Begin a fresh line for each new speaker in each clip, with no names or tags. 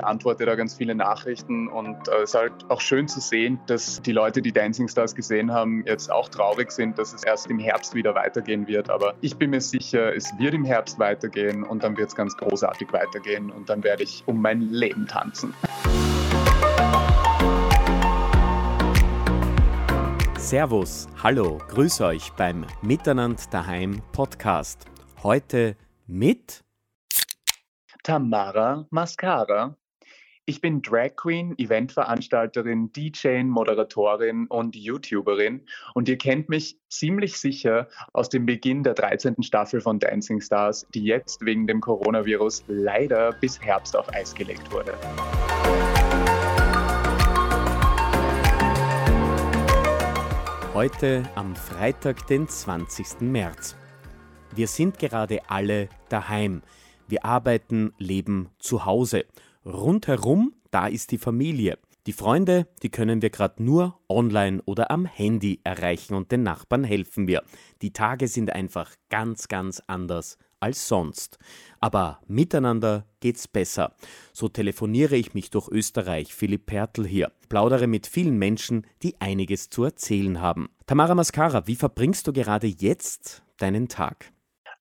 beantworte da ganz viele Nachrichten und äh, es ist halt auch schön zu sehen, dass die Leute, die Dancing Stars gesehen haben, jetzt auch traurig sind, dass es erst im Herbst wieder weitergehen wird. Aber ich bin mir sicher, es wird im Herbst weitergehen und dann wird es ganz großartig weitergehen und dann werde ich um mein Leben tanzen.
Servus, hallo, grüß euch beim Miteinander daheim Podcast. Heute mit
Tamara Mascara. Ich bin Drag Queen, Eventveranstalterin, DJ, Moderatorin und YouTuberin und ihr kennt mich ziemlich sicher aus dem Beginn der 13. Staffel von Dancing Stars, die jetzt wegen dem Coronavirus leider bis Herbst auf Eis gelegt wurde.
Heute am Freitag, den 20. März. Wir sind gerade alle daheim. Wir arbeiten, leben zu Hause. Rundherum, da ist die Familie. Die Freunde, die können wir gerade nur online oder am Handy erreichen und den Nachbarn helfen wir. Die Tage sind einfach ganz, ganz anders als sonst. Aber miteinander geht's besser. So telefoniere ich mich durch Österreich, Philipp Pertl hier, plaudere mit vielen Menschen, die einiges zu erzählen haben. Tamara Mascara, wie verbringst du gerade jetzt deinen Tag?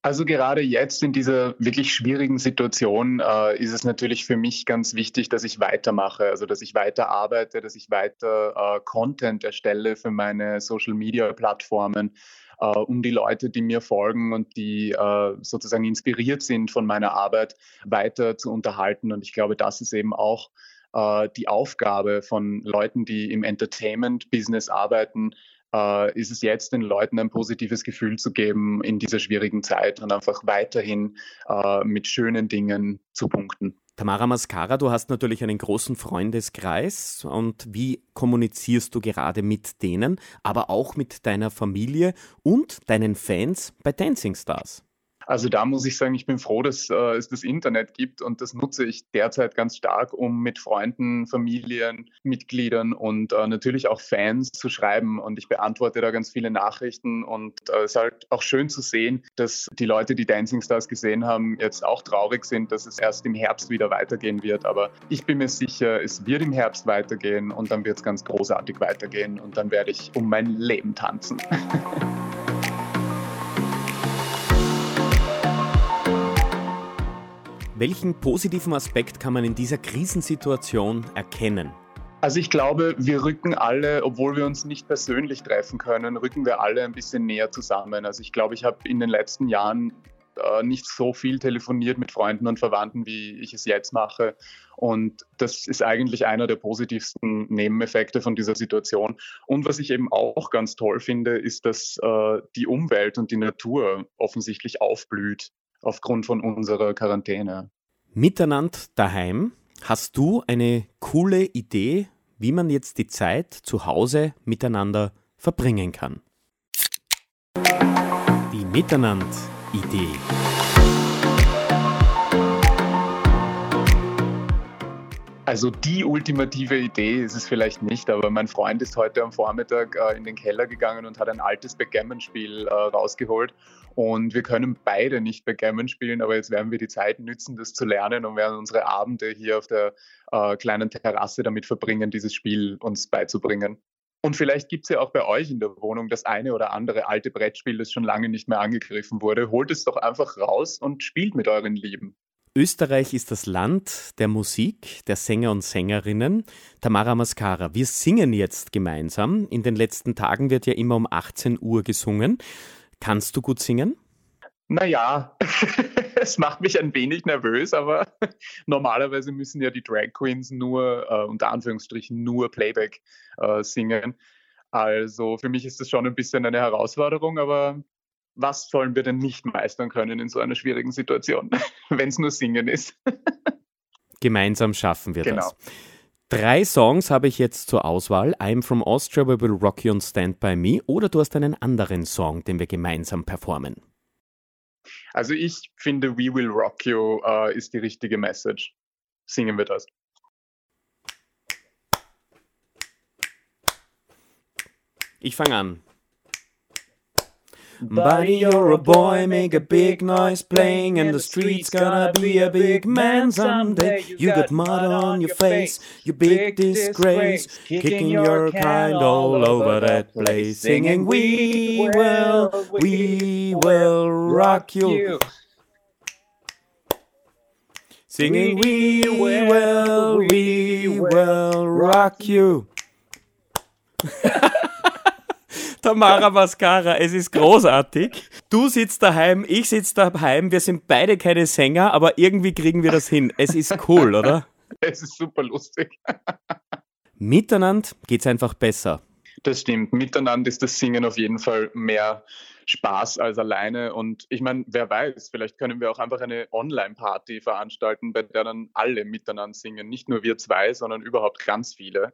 Also gerade jetzt in dieser wirklich schwierigen Situation äh, ist es natürlich für mich ganz wichtig, dass ich weitermache, also dass ich weiter arbeite, dass ich weiter äh, Content erstelle für meine Social-Media-Plattformen, äh, um die Leute, die mir folgen und die äh, sozusagen inspiriert sind von meiner Arbeit, weiter zu unterhalten. Und ich glaube, das ist eben auch äh, die Aufgabe von Leuten, die im Entertainment-Business arbeiten, äh, ist es jetzt den Leuten ein positives Gefühl zu geben in dieser schwierigen Zeit und einfach weiterhin äh, mit schönen Dingen zu punkten.
Tamara Mascara, du hast natürlich einen großen Freundeskreis und wie kommunizierst du gerade mit denen, aber auch mit deiner Familie und deinen Fans bei Dancing Stars?
Also da muss ich sagen, ich bin froh, dass äh, es das Internet gibt und das nutze ich derzeit ganz stark, um mit Freunden, Familien, Mitgliedern und äh, natürlich auch Fans zu schreiben. Und ich beantworte da ganz viele Nachrichten und äh, es ist halt auch schön zu sehen, dass die Leute, die Dancing Stars gesehen haben, jetzt auch traurig sind, dass es erst im Herbst wieder weitergehen wird. Aber ich bin mir sicher, es wird im Herbst weitergehen und dann wird es ganz großartig weitergehen und dann werde ich um mein Leben tanzen.
Welchen positiven Aspekt kann man in dieser Krisensituation erkennen?
Also ich glaube, wir rücken alle, obwohl wir uns nicht persönlich treffen können, rücken wir alle ein bisschen näher zusammen. Also ich glaube, ich habe in den letzten Jahren äh, nicht so viel telefoniert mit Freunden und Verwandten, wie ich es jetzt mache. Und das ist eigentlich einer der positivsten Nebeneffekte von dieser Situation. Und was ich eben auch ganz toll finde, ist, dass äh, die Umwelt und die Natur offensichtlich aufblüht aufgrund von unserer Quarantäne.
Miteinander daheim, hast du eine coole Idee, wie man jetzt die Zeit zu Hause miteinander verbringen kann? Die Miteinander-Idee.
Also die ultimative Idee ist es vielleicht nicht, aber mein Freund ist heute am Vormittag äh, in den Keller gegangen und hat ein altes Backgammon-Spiel äh, rausgeholt. Und wir können beide nicht Backgammon spielen, aber jetzt werden wir die Zeit nützen, das zu lernen und werden unsere Abende hier auf der äh, kleinen Terrasse damit verbringen, dieses Spiel uns beizubringen. Und vielleicht gibt es ja auch bei euch in der Wohnung das eine oder andere alte Brettspiel, das schon lange nicht mehr angegriffen wurde. Holt es doch einfach raus und spielt mit euren Lieben.
Österreich ist das Land der Musik, der Sänger und Sängerinnen. Tamara Mascara, wir singen jetzt gemeinsam. In den letzten Tagen wird ja immer um 18 Uhr gesungen. Kannst du gut singen?
Naja, es macht mich ein wenig nervös, aber normalerweise müssen ja die Drag Queens nur, äh, unter Anführungsstrichen, nur Playback äh, singen. Also für mich ist das schon ein bisschen eine Herausforderung, aber was sollen wir denn nicht meistern können in so einer schwierigen Situation, wenn es nur Singen ist?
Gemeinsam schaffen wir genau. das. Drei Songs habe ich jetzt zur Auswahl. I'm from Austria, We Will Rock You and Stand By Me. Oder du hast einen anderen Song, den wir gemeinsam performen.
Also ich finde We Will Rock You uh, ist die richtige Message. Singen wir das.
Ich fange an. Buddy, you're a boy, make a big noise playing in the streets. Gonna be a big man someday. You got mud on your face, you big disgrace. Kicking your kind all over that place. Singing, We will, we will rock you. Singing, We will, we will rock you. Tamara Mascara, es ist großartig. Du sitzt daheim, ich sitze daheim, wir sind beide keine Sänger, aber irgendwie kriegen wir das hin. Es ist cool, oder?
Es ist super lustig.
Miteinander geht's einfach besser.
Das stimmt. Miteinander ist das Singen auf jeden Fall mehr Spaß als alleine. Und ich meine, wer weiß, vielleicht können wir auch einfach eine Online-Party veranstalten, bei der dann alle miteinander singen. Nicht nur wir zwei, sondern überhaupt ganz viele.